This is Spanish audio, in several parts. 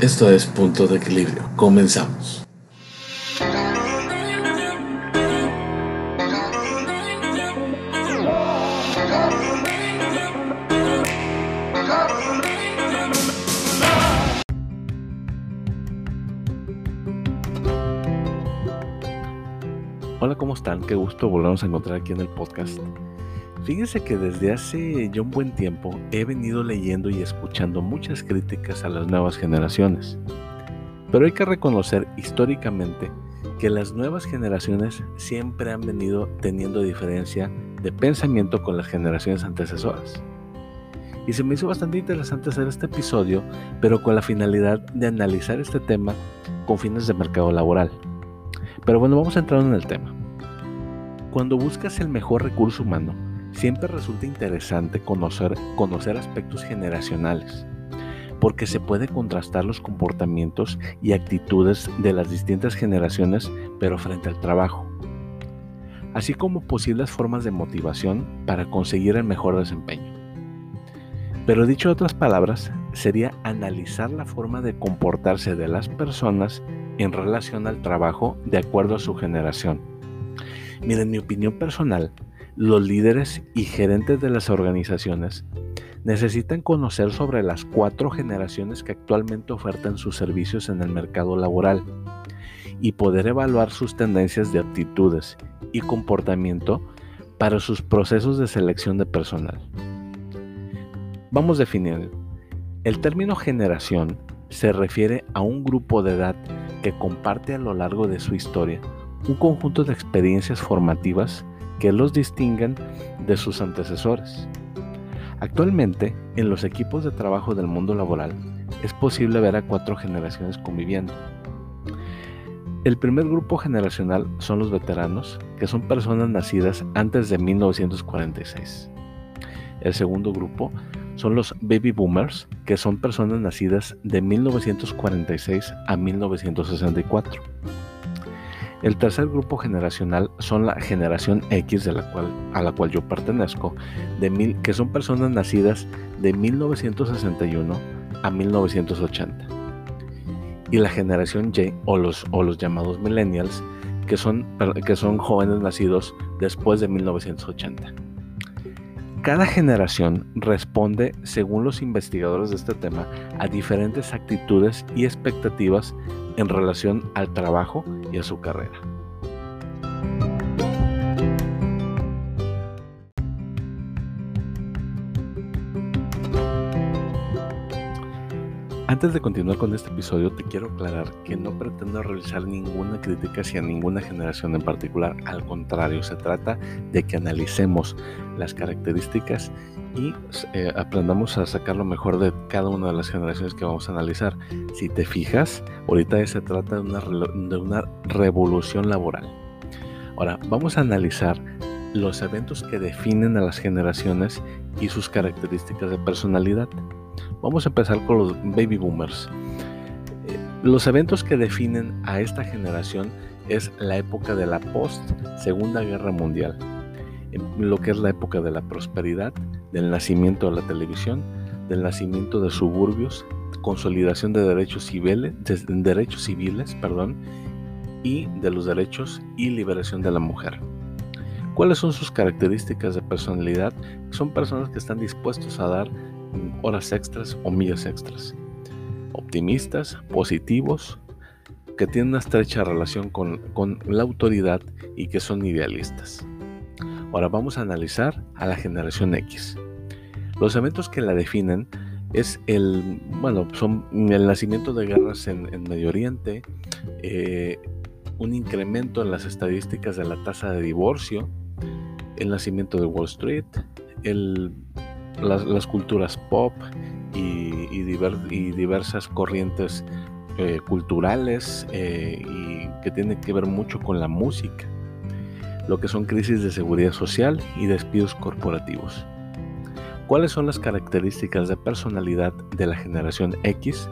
Esto es Punto de Equilibrio. Comenzamos. Hola, ¿cómo están? Qué gusto volvernos a encontrar aquí en el podcast. Fíjense que desde hace ya un buen tiempo he venido leyendo y escuchando muchas críticas a las nuevas generaciones. Pero hay que reconocer históricamente que las nuevas generaciones siempre han venido teniendo diferencia de pensamiento con las generaciones antecesoras. Y se me hizo bastante interesante hacer este episodio, pero con la finalidad de analizar este tema con fines de mercado laboral. Pero bueno, vamos a entrar en el tema. Cuando buscas el mejor recurso humano, siempre resulta interesante conocer, conocer aspectos generacionales, porque se puede contrastar los comportamientos y actitudes de las distintas generaciones, pero frente al trabajo, así como posibles formas de motivación para conseguir el mejor desempeño. Pero dicho de otras palabras, sería analizar la forma de comportarse de las personas en relación al trabajo de acuerdo a su generación. Miren, en mi opinión personal, los líderes y gerentes de las organizaciones necesitan conocer sobre las cuatro generaciones que actualmente ofertan sus servicios en el mercado laboral y poder evaluar sus tendencias de aptitudes y comportamiento para sus procesos de selección de personal. Vamos definiendo. El término generación se refiere a un grupo de edad que comparte a lo largo de su historia un conjunto de experiencias formativas que los distinguen de sus antecesores. Actualmente, en los equipos de trabajo del mundo laboral, es posible ver a cuatro generaciones conviviendo. El primer grupo generacional son los veteranos, que son personas nacidas antes de 1946. El segundo grupo son los baby boomers, que son personas nacidas de 1946 a 1964. El tercer grupo generacional son la generación X de la cual, a la cual yo pertenezco, que son personas nacidas de 1961 a 1980. Y la generación Y o los, o los llamados millennials, que son, que son jóvenes nacidos después de 1980. Cada generación responde, según los investigadores de este tema, a diferentes actitudes y expectativas en relación al trabajo y a su carrera. Antes de continuar con este episodio, te quiero aclarar que no pretendo realizar ninguna crítica hacia ninguna generación en particular. Al contrario, se trata de que analicemos las características y eh, aprendamos a sacar lo mejor de cada una de las generaciones que vamos a analizar. Si te fijas, ahorita se trata de una, de una revolución laboral. Ahora, vamos a analizar los eventos que definen a las generaciones y sus características de personalidad. Vamos a empezar con los baby boomers. Eh, los eventos que definen a esta generación es la época de la post Segunda Guerra Mundial, lo que es la época de la prosperidad, del nacimiento de la televisión, del nacimiento de suburbios, consolidación de derechos civiles, de derechos civiles, perdón, y de los derechos y liberación de la mujer. ¿Cuáles son sus características de personalidad? Son personas que están dispuestos a dar horas extras o millas extras. Optimistas, positivos, que tienen una estrecha relación con, con la autoridad y que son idealistas. Ahora vamos a analizar a la generación X. Los eventos que la definen es el, bueno, son el nacimiento de guerras en, Medio Oriente, eh, un incremento en las estadísticas de la tasa de divorcio, el nacimiento de Wall Street, las, culturas pop y, diversas corrientes eh, culturales eh, y que tienen que ver mucho con la música lo que son crisis de seguridad social y despidos corporativos. ¿Cuáles son las características de personalidad de la generación X?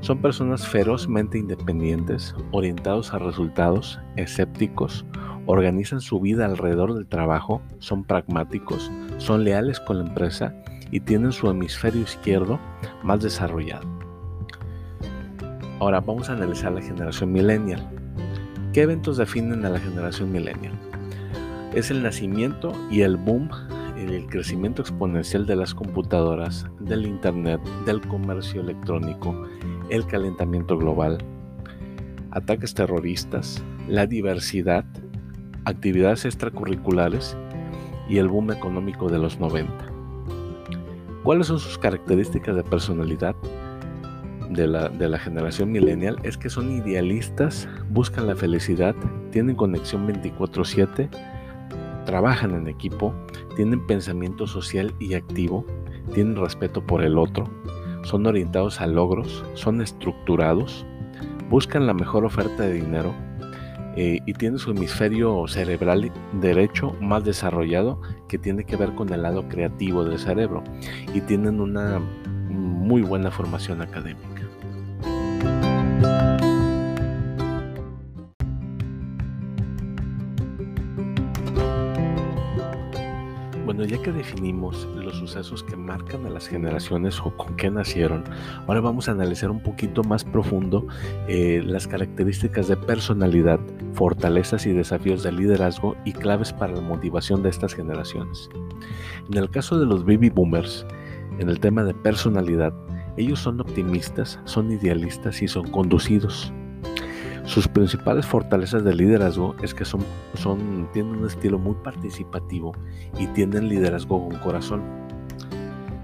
Son personas ferozmente independientes, orientados a resultados, escépticos, organizan su vida alrededor del trabajo, son pragmáticos, son leales con la empresa y tienen su hemisferio izquierdo más desarrollado. Ahora vamos a analizar la generación millennial. ¿Qué eventos definen a la generación millennial? Es el nacimiento y el boom, el crecimiento exponencial de las computadoras, del Internet, del comercio electrónico, el calentamiento global, ataques terroristas, la diversidad, actividades extracurriculares y el boom económico de los 90. ¿Cuáles son sus características de personalidad? De la, generación millennial es que son idealistas, buscan la felicidad, tienen conexión 24/7, trabajan en equipo, tienen pensamiento social y activo, tienen respeto por el otro, son orientados a logros, son estructurados, buscan la mejor oferta de dinero eh, y tienen su hemisferio cerebral derecho más desarrollado que tiene que ver con el lado creativo del cerebro y tienen una muy buena formación académica. Bueno, ya que definimos los sucesos que marcan a las generaciones o con qué nacieron, ahora vamos a analizar un poquito más profundo eh, las características de personalidad, fortalezas y desafíos de liderazgo y claves para la motivación de estas generaciones. En el caso de los baby boomers, en el tema de personalidad, ellos son optimistas, son idealistas y son conducidos. Sus principales fortalezas de liderazgo es que son, tienen un estilo muy participativo y tienen liderazgo con corazón.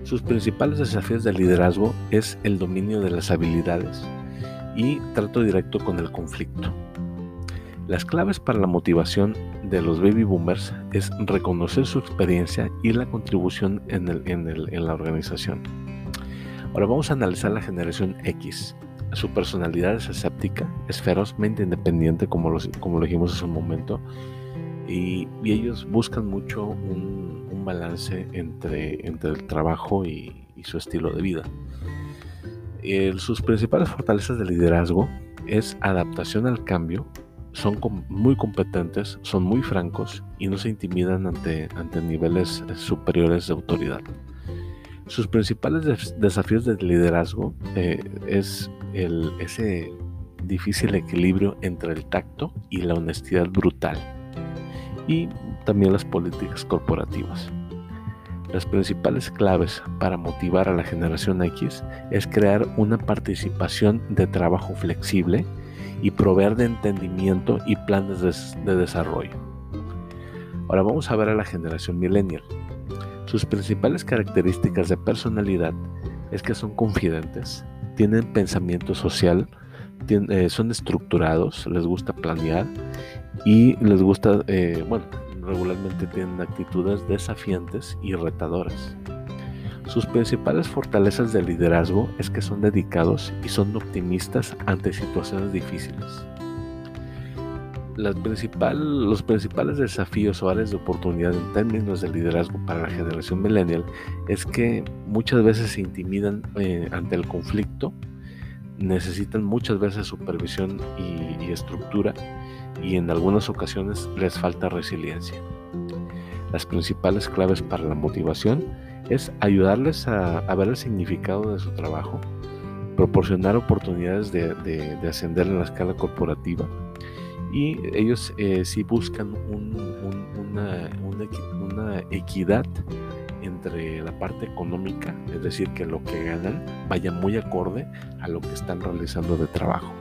Sus principales desafíos de liderazgo es el dominio de las habilidades y trato directo con el conflicto. Las claves para la motivación de los baby boomers es reconocer su experiencia y la contribución en la organización. Ahora vamos a analizar la generación X. Su personalidad es escéptica, es ferozmente independiente, como lo, como lo dijimos hace un momento, y, ellos buscan mucho un, balance entre, entre, el trabajo y, su estilo de vida. sus principales fortalezas de liderazgo es adaptación al cambio, son muy competentes, son muy francos y no se intimidan ante, ante niveles superiores de autoridad. Sus principales desafíos de liderazgo eh, es el, ese difícil equilibrio entre el tacto y la honestidad brutal y también las políticas corporativas. Las principales claves para motivar a la generación X es crear una participación de trabajo flexible y proveer de entendimiento y planes de desarrollo. Ahora vamos a ver a la generación millennial. Sus principales características de personalidad es que son confidentes, tienen pensamiento social, eh, son estructurados, les gusta planear y les gusta, eh, bueno, regularmente tienen actitudes desafiantes y retadoras. Sus principales fortalezas de liderazgo es que son dedicados y son optimistas ante situaciones difíciles los principales desafíos o áreas de oportunidad en términos de liderazgo para la generación millennial es que muchas veces se intimidan eh, ante el conflicto, necesitan muchas veces supervisión y, estructura y en algunas ocasiones les falta resiliencia. Las principales claves para la motivación es ayudarles a, ver el significado de su trabajo, proporcionar oportunidades de ascender en la escala corporativa, y ellos eh, sí buscan una, equidad entre la parte económica, es decir, que lo que ganan vaya muy acorde a lo que están realizando de trabajo.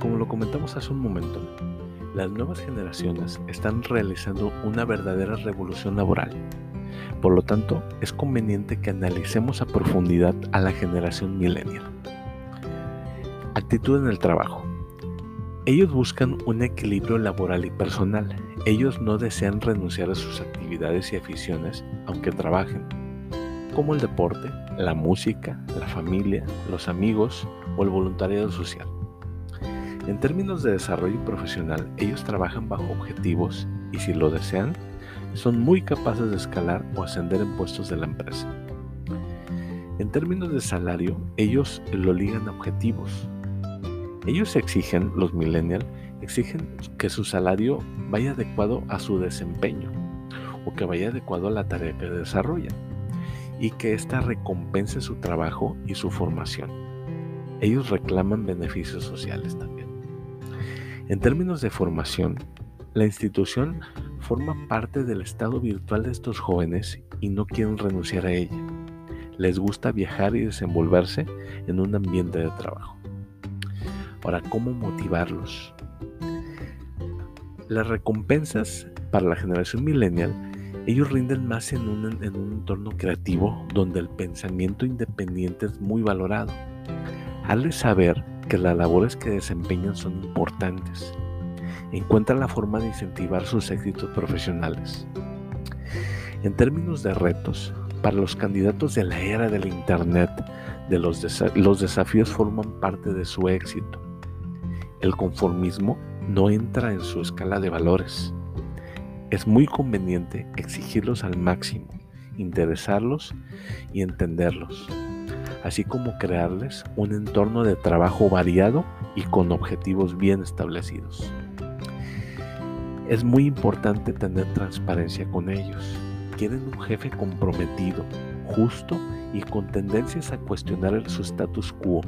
Como lo comentamos hace un momento, las nuevas generaciones están realizando una verdadera revolución laboral por lo tanto, es conveniente que analicemos a profundidad a la generación millennial. Actitud en el trabajo. Ellos buscan un equilibrio laboral y personal. Ellos no desean renunciar a sus actividades y aficiones aunque trabajen, como el deporte, la música, la familia, los amigos o el voluntariado social. En términos de desarrollo profesional, ellos trabajan bajo objetivos y si lo desean, son muy capaces de escalar o ascender en puestos de la empresa. En términos de salario, ellos lo ligan a objetivos. Ellos exigen, los millennials, exigen que su salario vaya adecuado a su desempeño o que vaya adecuado a la tarea que desarrollan y que ésta recompense su trabajo y su formación. Ellos reclaman beneficios sociales también. En términos de formación, la institución forma parte del estado virtual de estos jóvenes y no quieren renunciar a ella. Les gusta viajar y desenvolverse en un ambiente de trabajo. Ahora, ¿cómo motivarlos? Las recompensas para la generación millennial, ellos rinden más en un, en un entorno creativo donde el pensamiento independiente es muy valorado. Hazles saber que las labores que desempeñan son importantes. Encuentra la forma de incentivar sus éxitos profesionales. En términos de retos, para los candidatos de la era del Internet, los desafíos forman parte de su éxito. El conformismo no entra en su escala de valores. Es muy conveniente exigirlos al máximo, interesarlos y entenderlos, así como crearles un entorno de trabajo variado y con objetivos bien establecidos. Es muy importante tener transparencia con ellos. Quieren un jefe comprometido, justo y con tendencias a cuestionar su status quo.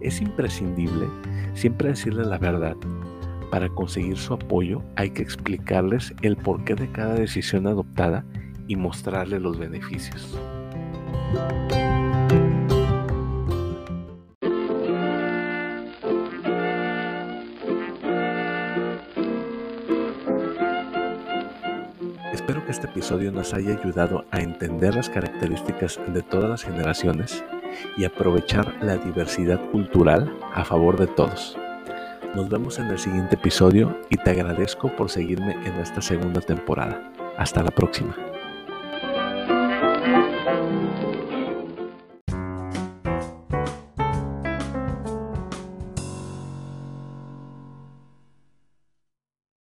Es imprescindible siempre decirle la verdad para conseguir su apoyo hay que explicarles el porqué de cada decisión adoptada y mostrarles los beneficios. Espero que este episodio nos haya ayudado a entender las características de todas las generaciones y aprovechar la diversidad cultural a favor de todos. Nos vemos en el siguiente episodio y te agradezco por seguirme en esta segunda temporada. Hasta la próxima.